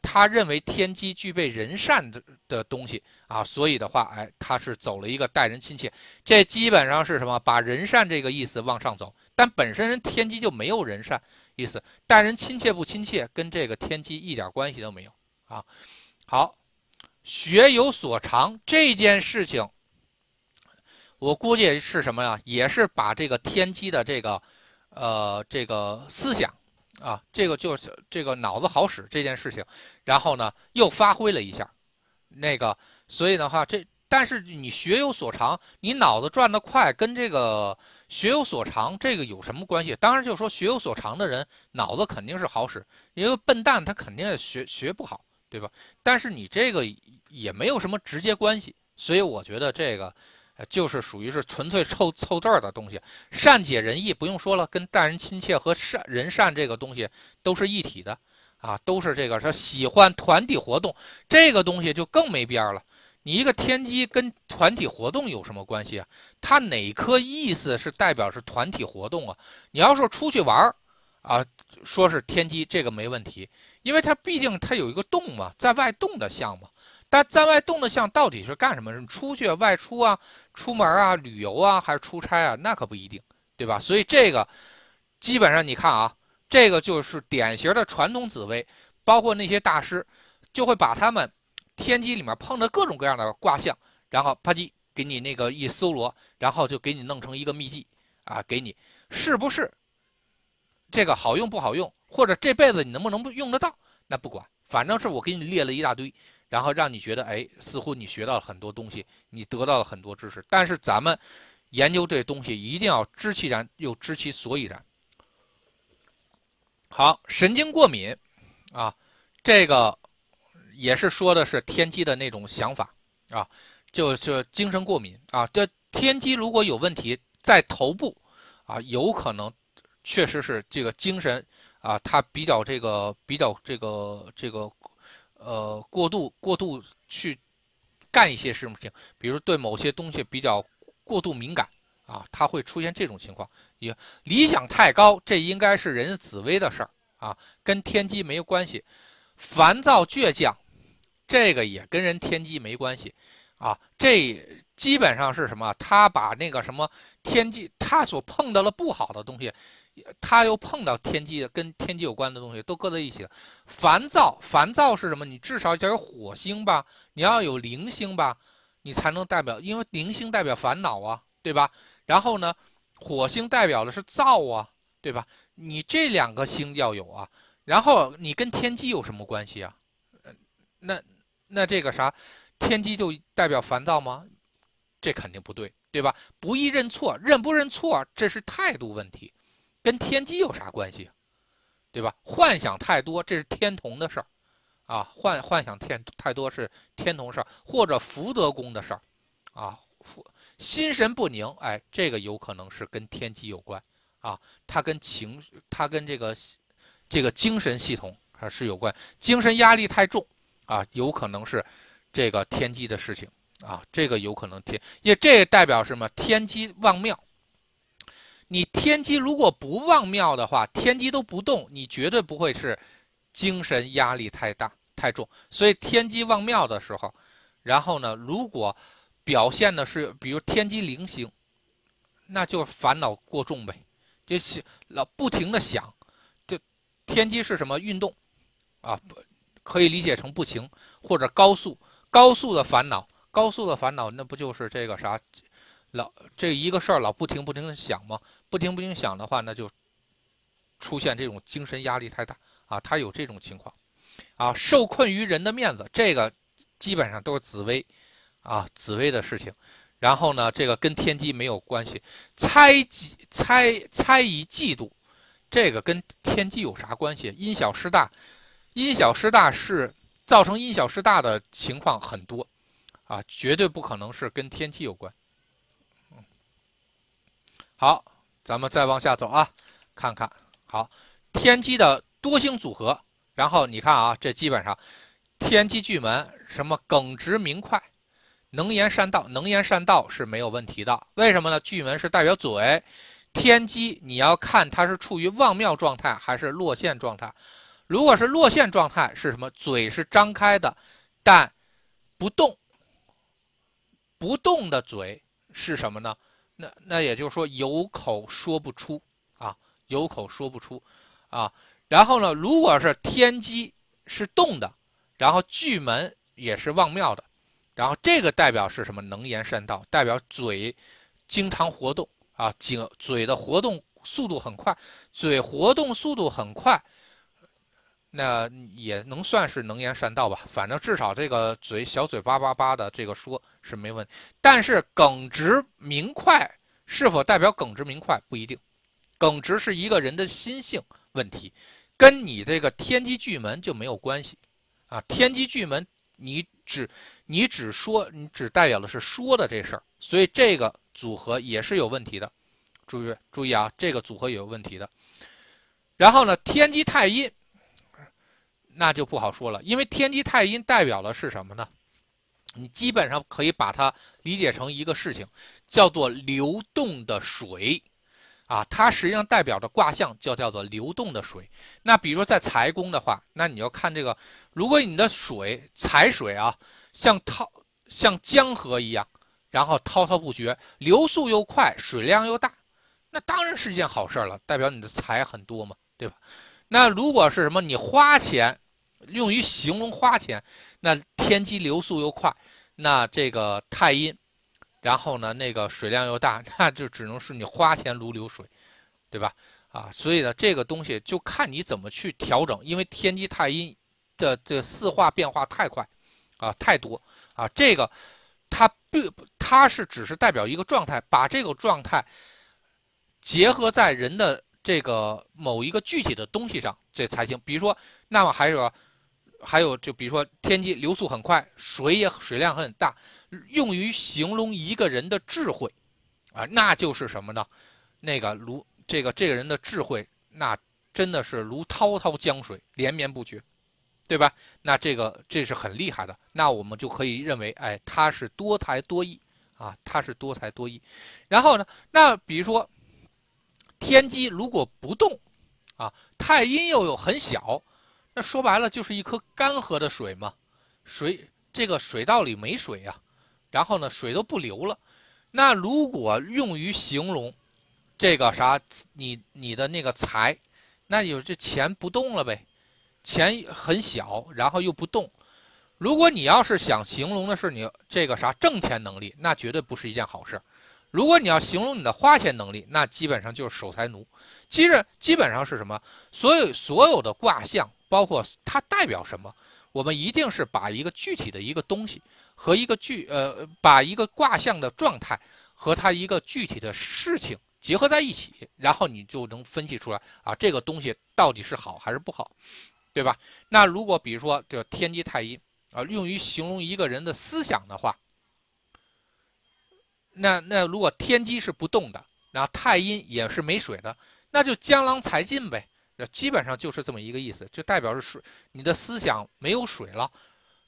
他认为天机具备人善的的东西啊，所以的话，哎，他是走了一个待人亲切，这基本上是什么？把人善这个意思往上走，但本身人天机就没有人善意思，待人亲切不亲切，跟这个天机一点关系都没有啊。好，学有所长这件事情，我估计是什么呀？也是把这个天机的这个，呃，这个思想。啊，这个就是这个脑子好使这件事情，然后呢又发挥了一下，那个所以的话，这但是你学有所长，你脑子转得快，跟这个学有所长这个有什么关系？当然就是说学有所长的人脑子肯定是好使，因为笨蛋他肯定学学不好，对吧？但是你这个也没有什么直接关系，所以我觉得这个。就是属于是纯粹凑凑字儿的东西，善解人意不用说了，跟待人亲切和善人善这个东西都是一体的，啊，都是这个说喜欢团体活动，这个东西就更没边儿了。你一个天机跟团体活动有什么关系啊？它哪颗意思是代表是团体活动啊？你要说出去玩儿，啊，说是天机这个没问题，因为它毕竟它有一个动嘛，在外动的项嘛。但在外动的项到底是干什么？是出去外出啊，出门啊，旅游啊，还是出差啊？那可不一定，对吧？所以这个基本上你看啊，这个就是典型的传统紫薇，包括那些大师，就会把他们天机里面碰的各种各样的卦象，然后啪叽给你那个一搜罗，然后就给你弄成一个秘籍啊，给你是不是这个好用不好用，或者这辈子你能不能用得到？那不管，反正是我给你列了一大堆。然后让你觉得，哎，似乎你学到了很多东西，你得到了很多知识。但是咱们研究这东西，一定要知其然，又知其所以然。好，神经过敏啊，这个也是说的是天机的那种想法啊，就是精神过敏啊。这天机如果有问题在头部啊，有可能确实是这个精神啊，他比较这个比较这个这个。呃，过度过度去干一些事情，比如对某些东西比较过度敏感啊，他会出现这种情况。也理想太高，这应该是人紫薇的事儿啊，跟天机没关系。烦躁倔强，这个也跟人天机没关系啊。这基本上是什么？他把那个什么天机，他所碰到了不好的东西。他又碰到天机跟天机有关的东西都搁在一起了。烦躁，烦躁是什么？你至少要有火星吧，你要有零星吧，你才能代表，因为零星代表烦恼啊，对吧？然后呢，火星代表的是燥啊，对吧？你这两个星要有啊。然后你跟天机有什么关系啊？那那这个啥，天机就代表烦躁吗？这肯定不对，对吧？不易认错，认不认错，这是态度问题。跟天机有啥关系，对吧？幻想太多，这是天同的事儿，啊，幻幻想天太多是天同事儿，或者福德宫的事儿，啊，心神不宁，哎，这个有可能是跟天机有关，啊，它跟情，它跟这个这个精神系统还是有关，精神压力太重，啊，有可能是这个天机的事情，啊，这个有可能天，也这代表什么？天机旺庙。你天机如果不旺庙的话，天机都不动，你绝对不会是精神压力太大太重。所以天机旺庙的时候，然后呢，如果表现的是比如天机零星，那就烦恼过重呗，就想老不停的想，就天机是什么运动啊？可以理解成不停或者高速高速的烦恼，高速的烦恼那不就是这个啥？老这一个事儿老不停不停的想吗？不停不停想的话，那就出现这种精神压力太大啊，他有这种情况，啊，受困于人的面子，这个基本上都是紫薇，啊，紫薇的事情。然后呢，这个跟天机没有关系，猜忌猜猜疑嫉妒，这个跟天机有啥关系？因小失大，因小失大是造成因小失大的情况很多，啊，绝对不可能是跟天机有关。好。咱们再往下走啊，看看好天机的多星组合，然后你看啊，这基本上天机巨门什么耿直明快。能言善道，能言善道是没有问题的。为什么呢？巨门是代表嘴，天机你要看它是处于旺庙状态还是落陷状态。如果是落陷状态，是什么？嘴是张开的，但不动。不动的嘴是什么呢？那那也就是说有口说不出啊，有口说不出啊。然后呢，如果是天机是动的，然后巨门也是旺庙的。然后这个代表是什么？能言善道，代表嘴经常活动啊，嘴嘴的活动速度很快，嘴活动速度很快，那也能算是能言善道吧。反正至少这个嘴小嘴巴巴巴的这个说是没问题。但是耿直明快是否代表耿直明快不一定，耿直是一个人的心性问题，跟你这个天机巨门就没有关系啊。天机巨门你只。你只说，你只代表的是说的这事儿，所以这个组合也是有问题的。注意注意啊，这个组合也有问题的。然后呢，天机太阴，那就不好说了，因为天机太阴代表的是什么呢？你基本上可以把它理解成一个事情，叫做流动的水，啊，它实际上代表着卦象就叫做流动的水。那比如说在财宫的话，那你要看这个，如果你的水财水啊。像滔像江河一样，然后滔滔不绝，流速又快，水量又大，那当然是一件好事了，代表你的财很多嘛，对吧？那如果是什么，你花钱，用于形容花钱，那天机流速又快，那这个太阴，然后呢，那个水量又大，那就只能是你花钱如流水，对吧？啊，所以呢，这个东西就看你怎么去调整，因为天机太阴的这四化变化太快。啊，太多啊！这个，它并它是只是代表一个状态，把这个状态结合在人的这个某一个具体的东西上，这才行。比如说，那么还有，还有就比如说，天机流速很快，水也水量很大，用于形容一个人的智慧，啊，那就是什么呢？那个如这个这个人的智慧，那真的是如滔滔江水，连绵不绝。对吧？那这个这是很厉害的，那我们就可以认为，哎，他是多才多艺啊，他是多才多艺。然后呢，那比如说天机如果不动啊，太阴又有很小，那说白了就是一颗干涸的水嘛，水这个水道里没水呀，然后呢水都不流了。那如果用于形容这个啥，你你的那个财，那有这钱不动了呗。钱很小，然后又不动。如果你要是想形容的是你这个啥挣钱能力，那绝对不是一件好事。如果你要形容你的花钱能力，那基本上就是守财奴。其实基本上是什么？所有所有的卦象，包括它代表什么，我们一定是把一个具体的一个东西和一个具呃，把一个卦象的状态和它一个具体的事情结合在一起，然后你就能分析出来啊，这个东西到底是好还是不好。对吧？那如果比如说这天机太阴啊，用于形容一个人的思想的话，那那如果天机是不动的，然后太阴也是没水的，那就江郎才尽呗。那基本上就是这么一个意思，就代表着水，你的思想没有水了，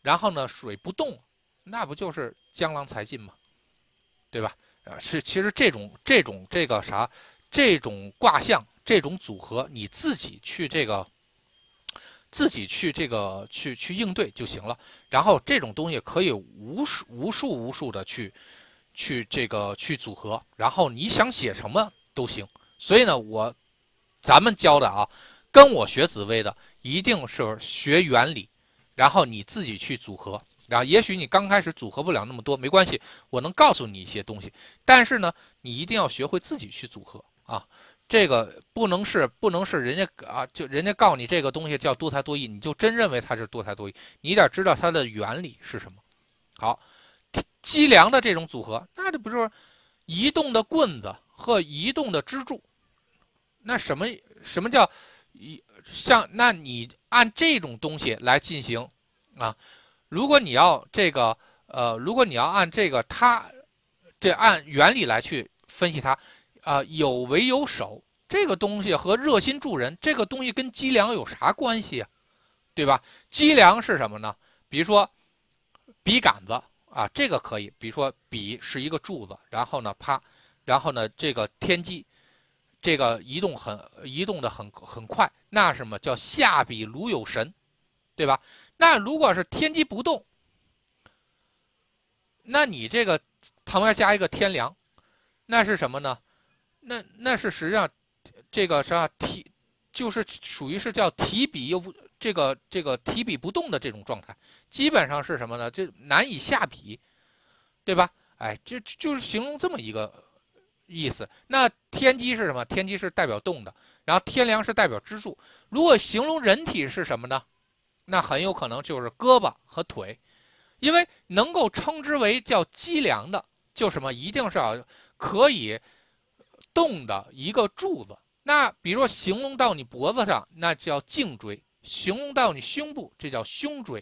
然后呢水不动，那不就是江郎才尽吗？对吧？啊，是其实这种这种这个啥，这种卦象这种组合，你自己去这个。自己去这个去去应对就行了，然后这种东西可以无数无数无数的去去这个去组合，然后你想写什么都行。所以呢，我咱们教的啊，跟我学紫薇的一定是学原理，然后你自己去组合。然后也许你刚开始组合不了那么多，没关系，我能告诉你一些东西。但是呢，你一定要学会自己去组合啊。这个不能是不能是人家啊，就人家告你这个东西叫多才多艺，你就真认为它是多才多艺？你得知道它的原理是什么。好，积粮的这种组合，那这不就是移动的棍子和移动的支柱？那什么什么叫一像？那你按这种东西来进行啊？如果你要这个呃，如果你要按这个它这按原理来去分析它。啊，有为有守，这个东西和热心助人，这个东西跟积粮有啥关系啊？对吧？积粮是什么呢？比如说笔杆子啊，这个可以。比如说笔是一个柱子，然后呢，啪，然后呢，这个天机，这个移动很移动的很很快，那什么叫下笔如有神，对吧？那如果是天机不动，那你这个旁边加一个天梁，那是什么呢？那那是实际上这个啥提，就是属于是叫提笔又不这个这个提笔不动的这种状态，基本上是什么呢？就难以下笔，对吧？哎，就就是形容这么一个意思。那天机是什么？天机是代表动的，然后天梁是代表支柱。如果形容人体是什么呢？那很有可能就是胳膊和腿，因为能够称之为叫脊梁的，就什么一定是要可以动的一个柱子。那比如说形容到你脖子上，那叫颈椎；形容到你胸部，这叫胸椎；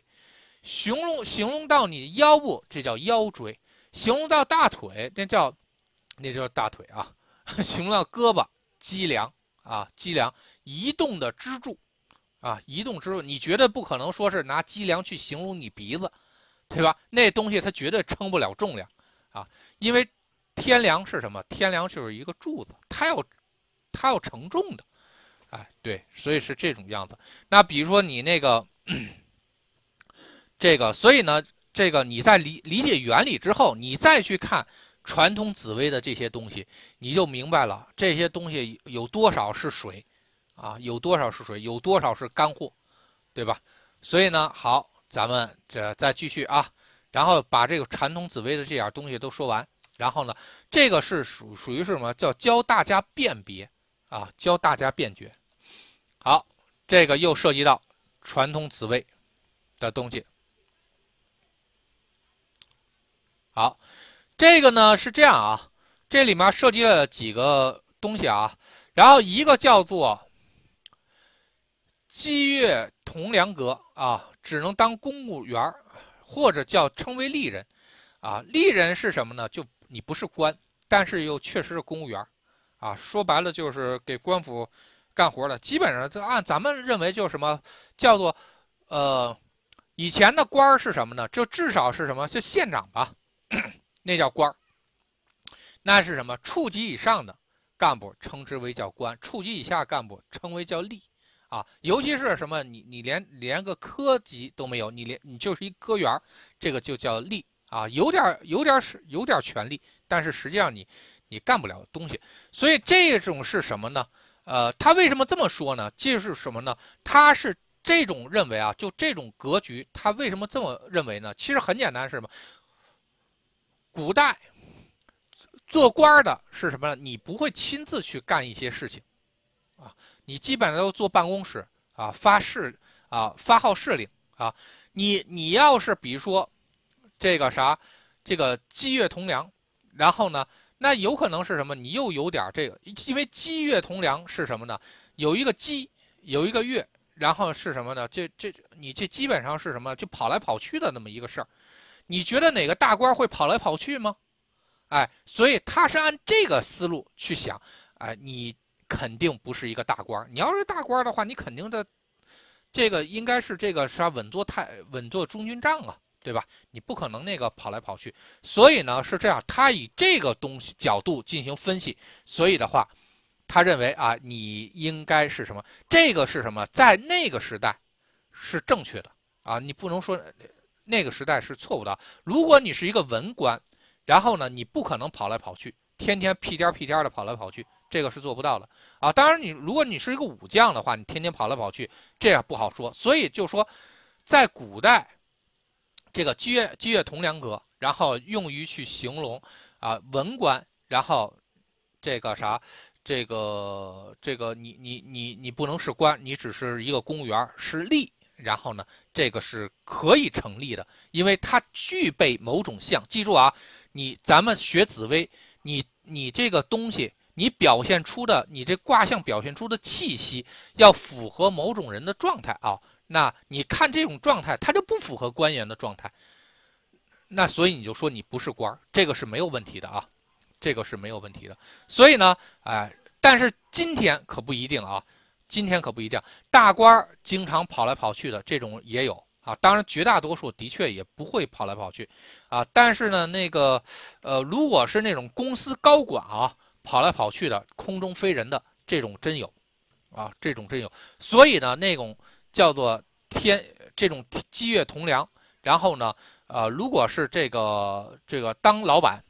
形容形容到你腰部，这叫腰椎；形容到大腿，那叫那就是大腿啊；形容到胳膊，脊梁啊，脊梁移动的支柱。啊，移动支柱，你绝对不可能说是拿脊梁去形容你鼻子，对吧？那东西它绝对称不了重量，啊，因为天梁是什么？天梁就是一个柱子，它要它要承重的，哎，对，所以是这种样子。那比如说你那个这个，所以呢，这个你在理理解原理之后，你再去看传统紫薇的这些东西，你就明白了这些东西有多少是水。啊，有多少是水，有多少是干货，对吧？所以呢，好，咱们这再继续啊，然后把这个传统紫薇的这点东西都说完，然后呢，这个是属属于是什么？叫教大家辨别啊，教大家辨别。好，这个又涉及到传统紫薇的东西。好，这个呢是这样啊，这里面涉及了几个东西啊，然后一个叫做。积月同梁阁啊，只能当公务员或者叫称为吏人，啊，吏人是什么呢？就你不是官，但是又确实是公务员啊。说白了就是给官府干活的。基本上就按咱们认为，就什么叫做，呃，以前的官是什么呢？就至少是什么？就县长吧，那叫官儿那是什么？处级以上的干部称之为叫官，处级以下干部称为叫吏。啊，尤其是什么，你你连连个科级都没有，你连你就是一科员，这个就叫吏啊，有点有点是有点权利，但是实际上你你干不了东西，所以这种是什么呢？呃，他为什么这么说呢？就是什么呢？他是这种认为啊，就这种格局，他为什么这么认为呢？其实很简单，是什么？古代做官的是什么？你不会亲自去干一些事情，啊。你基本上都坐办公室啊，发誓啊，发号施令啊。你你要是比如说，这个啥，这个积月同梁，然后呢，那有可能是什么？你又有点这个，因为积月同梁是什么呢？有一个积，有一个月，然后是什么呢？这这你这基本上是什么？就跑来跑去的那么一个事儿。你觉得哪个大官会跑来跑去吗？哎，所以他是按这个思路去想，哎，你。肯定不是一个大官你要是大官的话，你肯定的，这个应该是这个啥稳坐太稳坐中军帐啊，对吧？你不可能那个跑来跑去。所以呢是这样，他以这个东西角度进行分析。所以的话，他认为啊，你应该是什么？这个是什么？在那个时代是正确的啊，你不能说那个时代是错误的。如果你是一个文官，然后呢，你不可能跑来跑去，天天屁颠屁颠的跑来跑去。这个是做不到的啊！当然，你如果你是一个武将的话，你天天跑来跑去，这样不好说。所以就说，在古代，这个积月积月同梁阁，然后用于去形容啊文官，然后这个啥，这个这个你你你你不能是官，你只是一个公务员，是吏。然后呢，这个是可以成立的，因为它具备某种相。记住啊，你咱们学紫薇，你你这个东西。你表现出的，你这卦象表现出的气息要符合某种人的状态啊。那你看这种状态，它就不符合官员的状态。那所以你就说你不是官儿这个是没有问题的啊，这个是没有问题的。所以呢，哎，但是今天可不一定啊，今天可不一定，大官儿经常跑来跑去的这种也有啊。当然，绝大多数的确也不会跑来跑去，啊，但是呢，那个，呃，如果是那种公司高管啊，跑来跑去的，空中飞人的这种真有，啊，这种真有。所以呢，那种叫做天这种积月同梁，然后呢，呃，如果是这个这个当老板，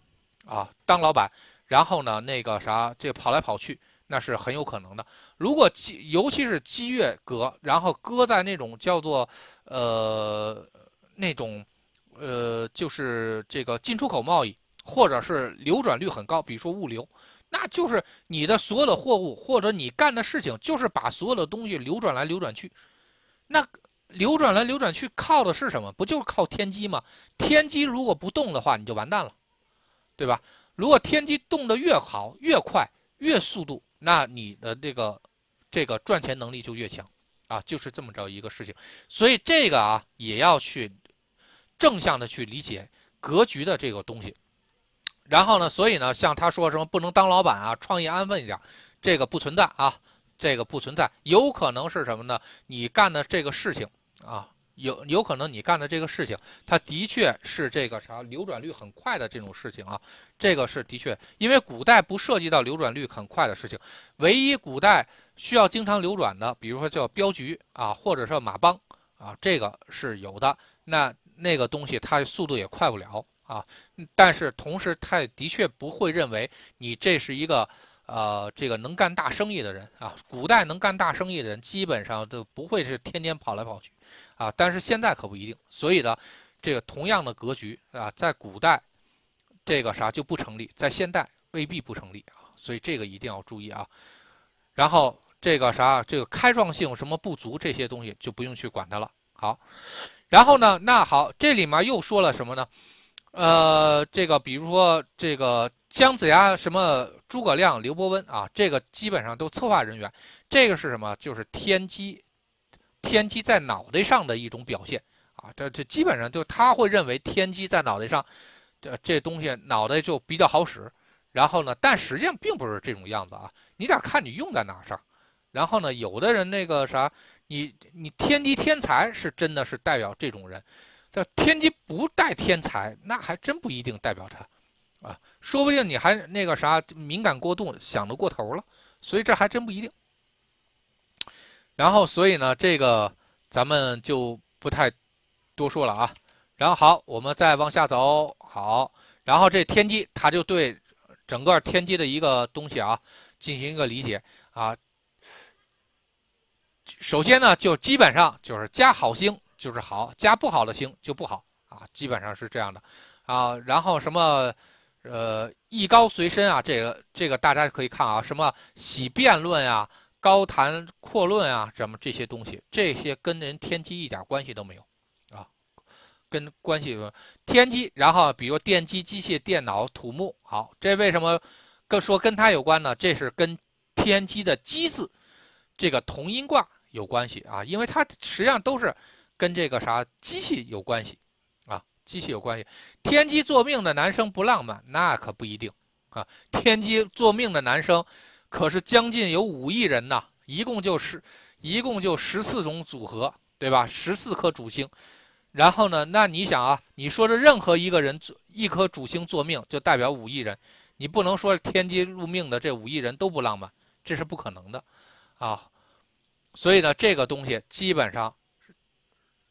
啊，当老板。然后呢，那个啥，这跑来跑去，那是很有可能的。如果积，尤其是积月搁，然后搁在那种叫做，呃，那种，呃，就是这个进出口贸易，或者是流转率很高，比如说物流，那就是你的所有的货物或者你干的事情，就是把所有的东西流转来流转去。那流转来流转去靠的是什么？不就是靠天机吗？天机如果不动的话，你就完蛋了，对吧？如果天机动得越好、越快、越速度，那你的这个这个赚钱能力就越强，啊，就是这么着一个事情。所以这个啊，也要去正向的去理解格局的这个东西。然后呢，所以呢，像他说什么不能当老板啊，创业安分一点，这个不存在啊，这个不存在。有可能是什么呢？你干的这个事情啊。有有可能你干的这个事情，它的确是这个啥流转率很快的这种事情啊，这个是的确，因为古代不涉及到流转率很快的事情，唯一古代需要经常流转的，比如说叫镖局啊，或者说马帮啊，这个是有的。那那个东西它速度也快不了啊，但是同时它的确不会认为你这是一个呃这个能干大生意的人啊。古代能干大生意的人基本上都不会是天天跑来跑去。啊，但是现在可不一定，所以呢，这个同样的格局啊，在古代，这个啥就不成立，在现代未必不成立啊，所以这个一定要注意啊。然后这个啥，这个开创性什么不足这些东西就不用去管它了。好，然后呢，那好，这里面又说了什么呢？呃，这个比如说这个姜子牙、什么诸葛亮、刘伯温啊，这个基本上都策划人员，这个是什么？就是天机。天机在脑袋上的一种表现啊，这这基本上就他会认为天机在脑袋上，这这东西脑袋就比较好使。然后呢，但实际上并不是这种样子啊，你得看你用在哪上。然后呢，有的人那个啥，你你天机天才是真的是代表这种人，这天机不带天才，那还真不一定代表他啊，说不定你还那个啥敏感过度，想得过头了，所以这还真不一定。然后，所以呢，这个咱们就不太多说了啊。然后好，我们再往下走。好，然后这天机，他就对整个天机的一个东西啊进行一个理解啊。首先呢，就基本上就是加好星就是好，加不好的星就不好啊，基本上是这样的啊。然后什么呃，艺高随身啊，这个这个大家可以看啊，什么喜辩论啊。高谈阔论啊，什么这些东西，这些跟人天机一点关系都没有，啊，跟关系天机。然后比如电机、机械、电脑、土木，好，这为什么跟说跟它有关呢？这是跟天机的机字这个同音卦有关系啊，因为它实际上都是跟这个啥机器有关系啊，机器有关系。天机作命的男生不浪漫，那可不一定啊。天机作命的男生。可是将近有五亿人呐，一共就十，一共就十四种组合，对吧？十四颗主星，然后呢，那你想啊，你说的任何一个人做一颗主星做命，就代表五亿人，你不能说天机入命的这五亿人都不浪漫，这是不可能的，啊，所以呢，这个东西基本上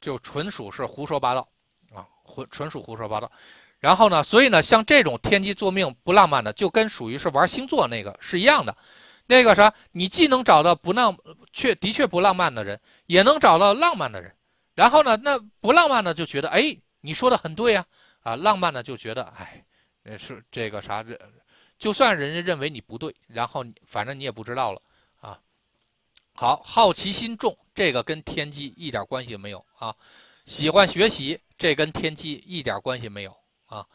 就纯属是胡说八道，啊，纯纯属胡说八道。然后呢？所以呢，像这种天机作命不浪漫的，就跟属于是玩星座那个是一样的。那个啥，你既能找到不浪，确的确不浪漫的人，也能找到浪漫的人。然后呢，那不浪漫的就觉得，哎，你说的很对呀，啊，浪漫的就觉得，哎，是这个啥这，就算人家认为你不对，然后反正你也不知道了啊。好，好奇心重，这个跟天机一点关系没有啊。喜欢学习，这跟天机一点关系没有。啊，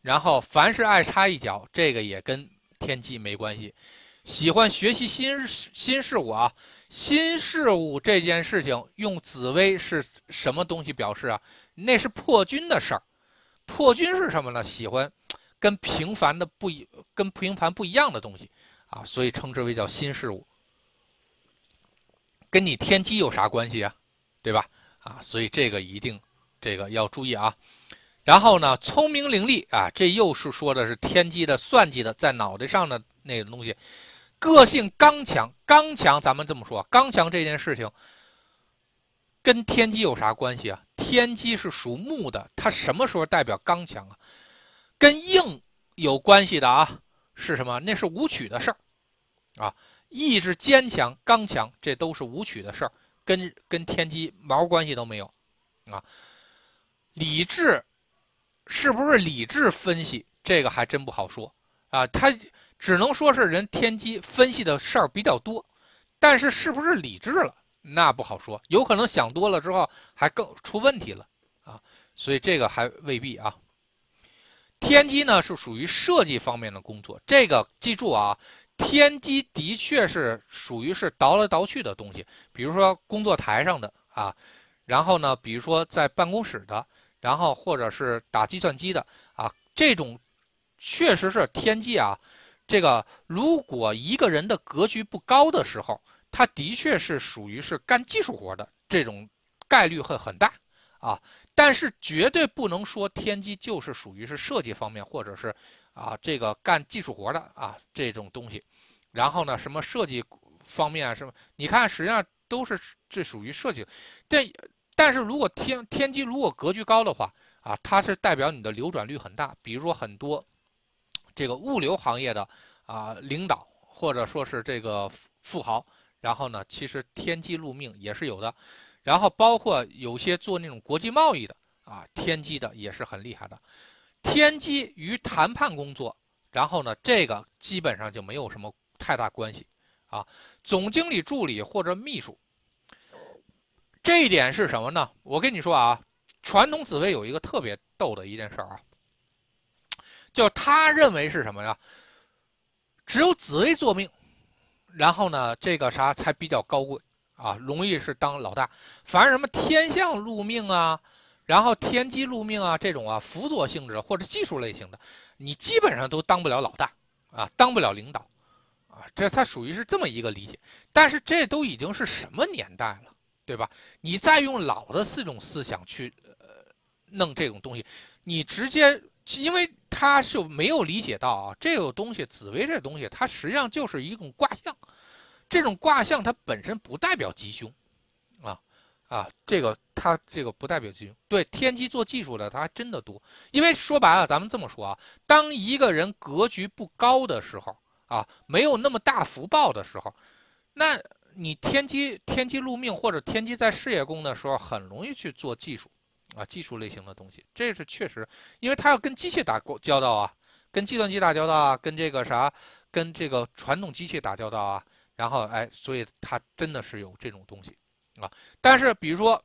然后凡是爱插一脚，这个也跟天机没关系。喜欢学习新新事物啊，新事物这件事情用紫薇是什么东西表示啊？那是破军的事儿。破军是什么呢？喜欢跟平凡的不一，跟平凡不一样的东西啊，所以称之为叫新事物。跟你天机有啥关系啊？对吧？啊，所以这个一定这个要注意啊。然后呢，聪明伶俐啊，这又是说的是天机的算计的在脑袋上的那个东西。个性刚强，刚强，咱们这么说，刚强这件事情跟天机有啥关系啊？天机是属木的，它什么时候代表刚强啊？跟硬有关系的啊？是什么？那是武曲的事儿啊。意志坚强、刚强，这都是武曲的事儿，跟跟天机毛关系都没有啊。理智是不是理智分析？这个还真不好说啊。他。只能说是人天机分析的事儿比较多，但是是不是理智了，那不好说，有可能想多了之后还更出问题了啊，所以这个还未必啊。天机呢是属于设计方面的工作，这个记住啊，天机的确是属于是倒来倒去的东西，比如说工作台上的啊，然后呢，比如说在办公室的，然后或者是打计算机的啊，这种确实是天机啊。这个如果一个人的格局不高的时候，他的确是属于是干技术活的，这种概率会很大啊。但是绝对不能说天机就是属于是设计方面，或者是啊这个干技术活的啊这种东西。然后呢，什么设计方面啊什么，你看实际上都是这属于设计。但但是如果天天机如果格局高的话啊，它是代表你的流转率很大，比如说很多。这个物流行业的啊领导，或者说是这个富豪，然后呢，其实天机禄命也是有的，然后包括有些做那种国际贸易的啊，天机的也是很厉害的。天机与谈判工作，然后呢，这个基本上就没有什么太大关系啊。总经理助理或者秘书，这一点是什么呢？我跟你说啊，传统紫薇有一个特别逗的一件事啊。就他认为是什么呀？只有紫薇做命，然后呢，这个啥才比较高贵啊，容易是当老大。反而什么天象禄命啊，然后天机禄命啊，这种啊辅佐性质或者技术类型的，你基本上都当不了老大啊，当不了领导啊。这他属于是这么一个理解。但是这都已经是什么年代了，对吧？你再用老的四种思想去呃弄这种东西，你直接。因为他是没有理解到啊，这个东西紫薇这东西，它实际上就是一种卦象，这种卦象它本身不代表吉凶，啊啊，这个它这个不代表吉凶。对天机做技术的，他还真的多。因为说白了，咱们这么说啊，当一个人格局不高的时候啊，没有那么大福报的时候，那你天机天机入命或者天机在事业宫的时候，很容易去做技术。啊，技术类型的东西，这是确实，因为他要跟机械打过交道啊，跟计算机打交道啊，跟这个啥，跟这个传统机械打交道啊，然后哎，所以他真的是有这种东西啊。但是比如说，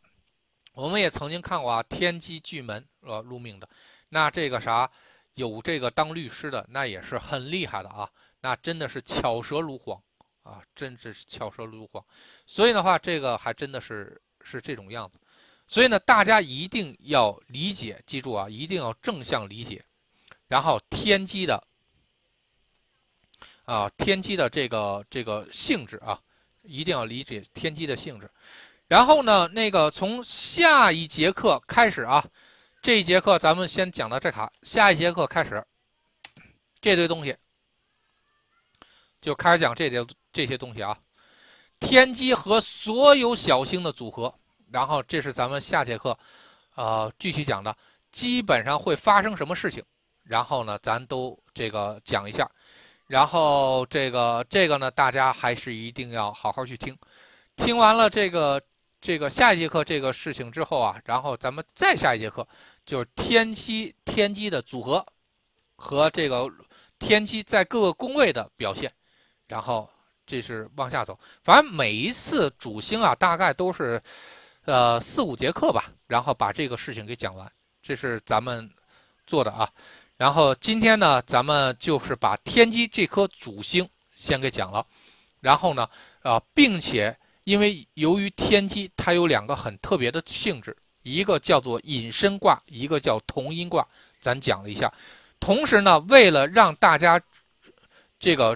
我们也曾经看过啊，天机巨门呃入命的，那这个啥有这个当律师的，那也是很厉害的啊，那真的是巧舌如簧啊，真是巧舌如簧。所以的话，这个还真的是是这种样子。所以呢，大家一定要理解，记住啊，一定要正向理解。然后天机的啊，天机的这个这个性质啊，一定要理解天机的性质。然后呢，那个从下一节课开始啊，这一节课咱们先讲到这卡，下一节课开始，这堆东西就开始讲这些这些东西啊，天机和所有小星的组合。然后这是咱们下节课，呃，继续讲的，基本上会发生什么事情，然后呢，咱都这个讲一下，然后这个这个呢，大家还是一定要好好去听，听完了这个这个下一节课这个事情之后啊，然后咱们再下一节课就是天机天机的组合和这个天机在各个宫位的表现，然后这是往下走，反正每一次主星啊，大概都是。呃，四五节课吧，然后把这个事情给讲完，这是咱们做的啊。然后今天呢，咱们就是把天机这颗主星先给讲了，然后呢，啊，并且因为由于天机它有两个很特别的性质，一个叫做隐身卦，一个叫同音卦，咱讲了一下。同时呢，为了让大家这个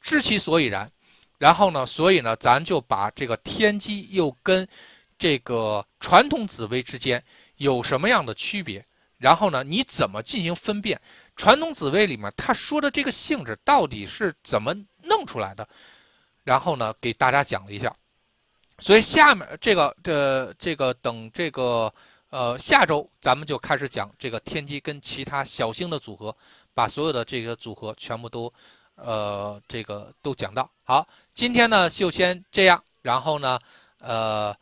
知其所以然。然后呢，所以呢，咱就把这个天机又跟这个传统紫薇之间有什么样的区别？然后呢，你怎么进行分辨？传统紫薇里面他说的这个性质到底是怎么弄出来的？然后呢，给大家讲了一下。所以下面这个的这个等这个呃下周咱们就开始讲这个天机跟其他小星的组合，把所有的这个组合全部都呃这个都讲到。好，今天呢就先这样，然后呢呃。